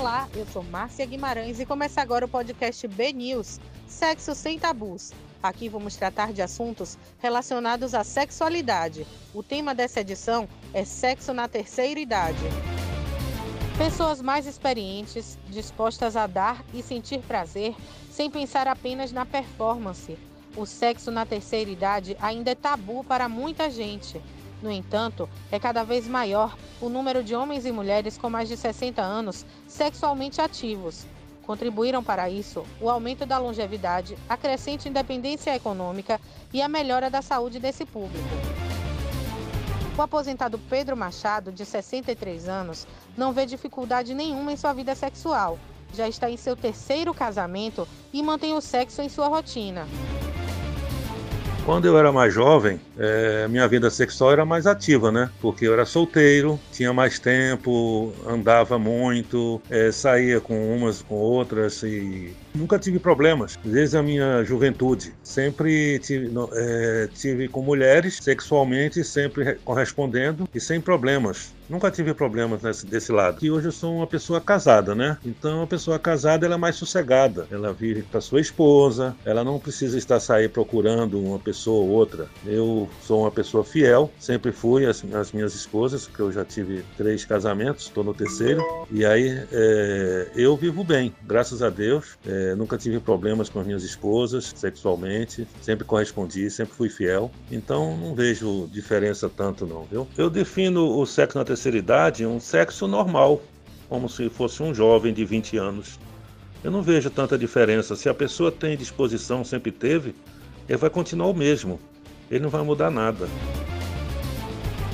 Olá, eu sou Márcia Guimarães e começa agora o podcast B News, Sexo Sem Tabus. Aqui vamos tratar de assuntos relacionados à sexualidade. O tema dessa edição é Sexo na Terceira Idade. Pessoas mais experientes, dispostas a dar e sentir prazer sem pensar apenas na performance. O sexo na terceira idade ainda é tabu para muita gente. No entanto, é cada vez maior o número de homens e mulheres com mais de 60 anos sexualmente ativos. Contribuíram para isso o aumento da longevidade, a crescente independência econômica e a melhora da saúde desse público. O aposentado Pedro Machado, de 63 anos, não vê dificuldade nenhuma em sua vida sexual. Já está em seu terceiro casamento e mantém o sexo em sua rotina. Quando eu era mais jovem, é, minha vida sexual era mais ativa, né? Porque eu era solteiro, tinha mais tempo, andava muito, é, saía com umas com outras e nunca tive problemas desde a minha juventude. Sempre tive, é, tive com mulheres sexualmente, sempre correspondendo e sem problemas. Nunca tive problemas nesse, desse lado. E hoje eu sou uma pessoa casada, né? Então, a pessoa casada ela é mais sossegada. Ela vive para sua esposa, ela não precisa estar sair procurando uma pessoa ou outra. Eu sou uma pessoa fiel, sempre fui às, às minhas esposas, que eu já tive três casamentos, estou no terceiro. E aí é, eu vivo bem, graças a Deus. É, nunca tive problemas com as minhas esposas sexualmente, sempre correspondi, sempre fui fiel. Então, não vejo diferença tanto, não, viu? Eu defino o sexo na terceira terceira idade um sexo normal, como se fosse um jovem de 20 anos. Eu não vejo tanta diferença. Se a pessoa tem disposição, sempre teve, ele vai continuar o mesmo. Ele não vai mudar nada.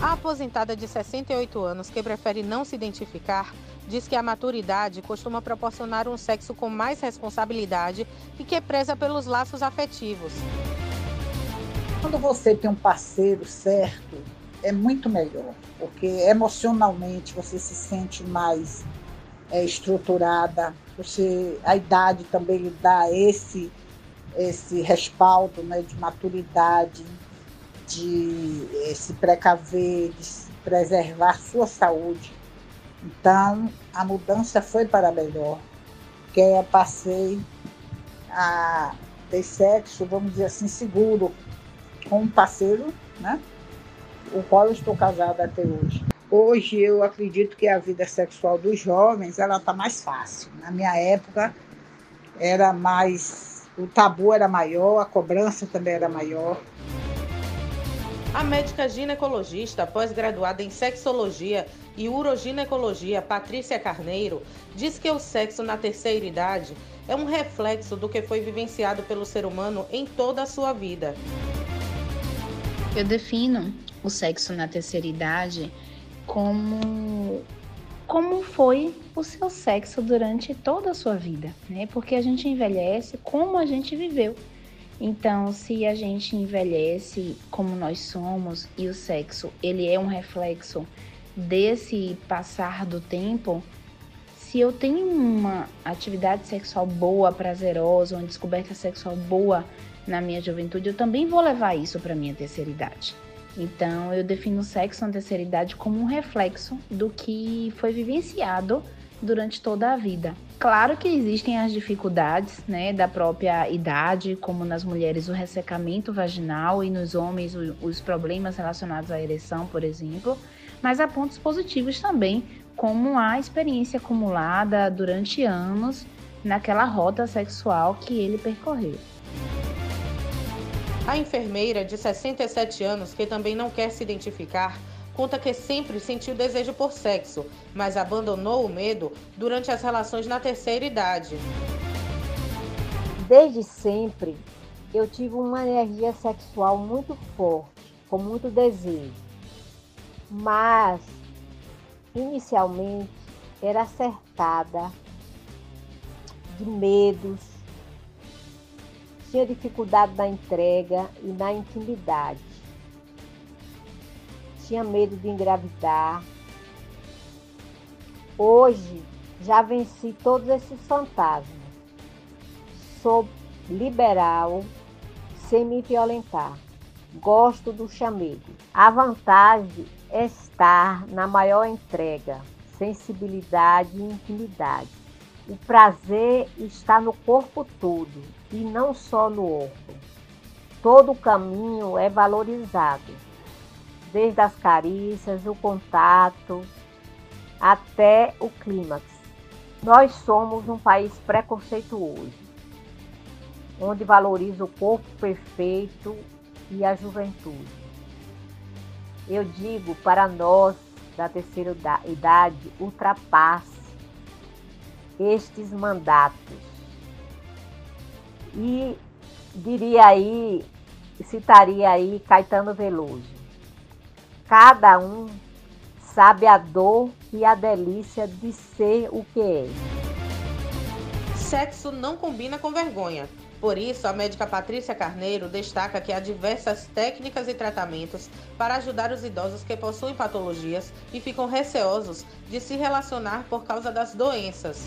A aposentada de 68 anos, que prefere não se identificar, diz que a maturidade costuma proporcionar um sexo com mais responsabilidade e que preza pelos laços afetivos. Quando você tem um parceiro certo, é muito melhor, porque emocionalmente você se sente mais é, estruturada, você, a idade também lhe dá esse, esse respaldo né, de maturidade, de eh, se precaver, de se preservar sua saúde. Então, a mudança foi para melhor, que eu passei a ter sexo, vamos dizer assim, seguro com um parceiro, né? o qual eu estou casada até hoje. Hoje eu acredito que a vida sexual dos jovens ela está mais fácil. Na minha época era mais o tabu era maior, a cobrança também era maior. A médica ginecologista pós-graduada em sexologia e uroginecologia, Patrícia Carneiro, diz que o sexo na terceira idade é um reflexo do que foi vivenciado pelo ser humano em toda a sua vida. Eu defino o sexo na terceira idade como como foi o seu sexo durante toda a sua vida, né? Porque a gente envelhece como a gente viveu. Então, se a gente envelhece como nós somos e o sexo, ele é um reflexo desse passar do tempo, se eu tenho uma atividade sexual boa, prazerosa, uma descoberta sexual boa na minha juventude, eu também vou levar isso para minha terceira idade. Então, eu defino o sexo na terceira idade como um reflexo do que foi vivenciado durante toda a vida. Claro que existem as dificuldades, né, da própria idade, como nas mulheres o ressecamento vaginal e nos homens os problemas relacionados à ereção, por exemplo, mas há pontos positivos também, como a experiência acumulada durante anos naquela rota sexual que ele percorreu. A enfermeira, de 67 anos, que também não quer se identificar, conta que sempre sentiu desejo por sexo, mas abandonou o medo durante as relações na terceira idade. Desde sempre, eu tive uma energia sexual muito forte, com muito desejo. Mas, inicialmente, era cercada de medos, tinha dificuldade na entrega e na intimidade. Tinha medo de engravidar. Hoje já venci todos esses fantasmas. Sou liberal, sem me violentar. Gosto do chamego. A vantagem é estar na maior entrega, sensibilidade e intimidade. O prazer está no corpo todo e não só no órgão. Todo o caminho é valorizado, desde as carícias, o contato, até o clímax. Nós somos um país preconceituoso, onde valoriza o corpo perfeito e a juventude. Eu digo para nós da terceira idade, ultrapasse estes mandatos. E diria aí, citaria aí Caetano Veloso. Cada um sabe a dor e a delícia de ser o que é. Sexo não combina com vergonha. Por isso, a médica Patrícia Carneiro destaca que há diversas técnicas e tratamentos para ajudar os idosos que possuem patologias e ficam receosos de se relacionar por causa das doenças.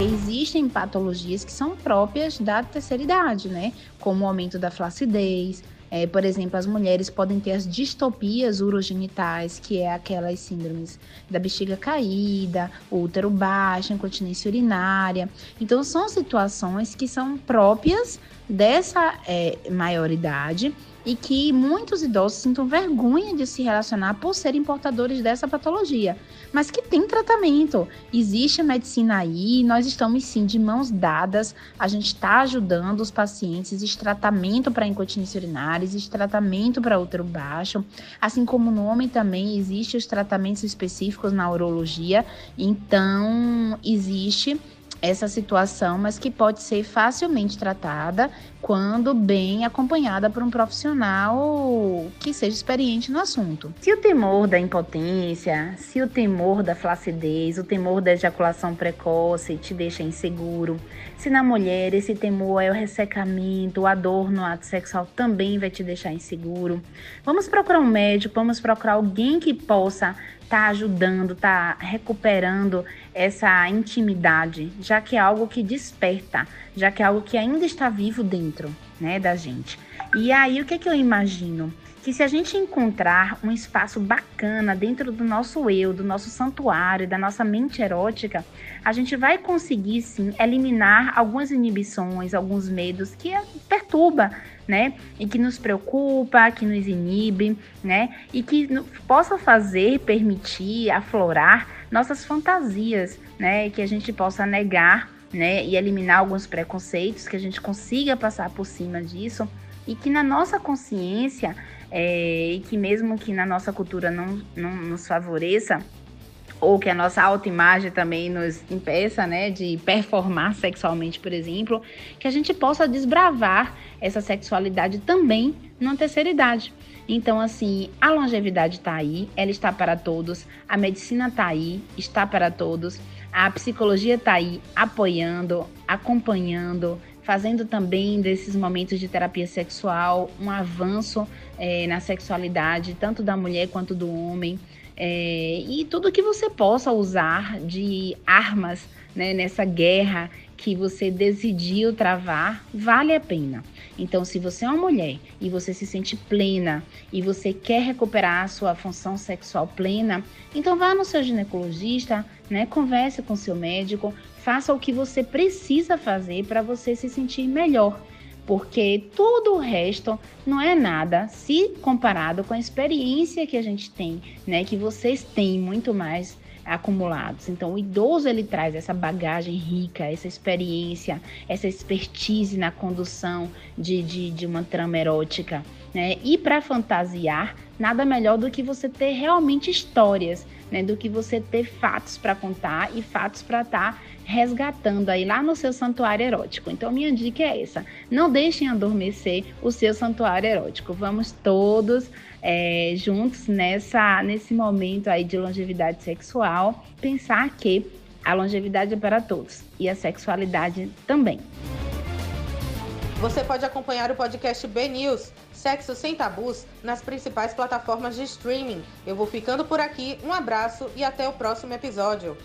Existem patologias que são próprias da terceira idade, né? Como o aumento da flacidez, é, por exemplo, as mulheres podem ter as distopias urogenitais, que é aquelas síndromes da bexiga caída, útero baixo, incontinência urinária. Então, são situações que são próprias dessa é, maioridade e que muitos idosos sintam vergonha de se relacionar por serem portadores dessa patologia, mas que tem tratamento. Existe a medicina aí, nós estamos sim de mãos dadas, a gente está ajudando os pacientes, existe tratamento para incontinência urinária, existe tratamento para útero baixo, assim como no homem também existe os tratamentos específicos na urologia, então existe essa situação, mas que pode ser facilmente tratada quando bem acompanhada por um profissional que seja experiente no assunto. Se o temor da impotência, se o temor da flacidez, o temor da ejaculação precoce te deixa inseguro, se na mulher esse temor é o ressecamento, a dor no ato sexual também vai te deixar inseguro, vamos procurar um médico, vamos procurar alguém que possa tá ajudando, tá recuperando essa intimidade, já que é algo que desperta, já que é algo que ainda está vivo dentro, né, da gente. E aí o que que eu imagino? Que se a gente encontrar um espaço bacana dentro do nosso eu, do nosso santuário, da nossa mente erótica, a gente vai conseguir sim eliminar algumas inibições, alguns medos que perturba né? E que nos preocupa, que nos inibe, né? E que possa fazer, permitir, aflorar nossas fantasias, né? Que a gente possa negar, né? E eliminar alguns preconceitos, que a gente consiga passar por cima disso e que na nossa consciência é, e que mesmo que na nossa cultura não, não nos favoreça, ou que a nossa autoimagem também nos impeça, né, de performar sexualmente, por exemplo, que a gente possa desbravar essa sexualidade também na terceira idade. Então, assim, a longevidade está aí, ela está para todos, a medicina está aí, está para todos, a psicologia está aí, apoiando, acompanhando, fazendo também desses momentos de terapia sexual um avanço é, na sexualidade, tanto da mulher quanto do homem. É, e tudo que você possa usar de armas né, nessa guerra que você decidiu travar, vale a pena. Então, se você é uma mulher e você se sente plena e você quer recuperar a sua função sexual plena, então vá no seu ginecologista, né, converse com seu médico, faça o que você precisa fazer para você se sentir melhor porque todo o resto não é nada se comparado com a experiência que a gente tem, né? Que vocês têm muito mais acumulados. Então, o idoso ele traz essa bagagem rica, essa experiência, essa expertise na condução de, de, de uma trama erótica, né? E para fantasiar, nada melhor do que você ter realmente histórias, né? Do que você ter fatos para contar e fatos para estar tá resgatando aí lá no seu santuário erótico. Então, minha dica é essa: não deixem adormecer o seu santuário erótico. Vamos todos é, juntos nessa, nesse momento aí de longevidade sexual pensar que a longevidade é para todos e a sexualidade também. Você pode acompanhar o podcast B News Sexo Sem Tabus nas principais plataformas de streaming. Eu vou ficando por aqui, um abraço e até o próximo episódio.